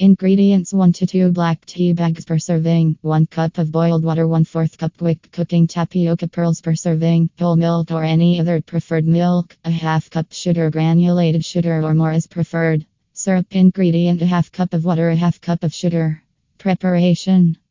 Ingredients 1 to 2 black tea bags per serving, 1 cup of boiled water, 1 4th cup quick cooking tapioca pearls per serving, whole milk or any other preferred milk, a half cup sugar, granulated sugar or more is preferred. Syrup ingredient a half cup of water, a half cup of sugar. Preparation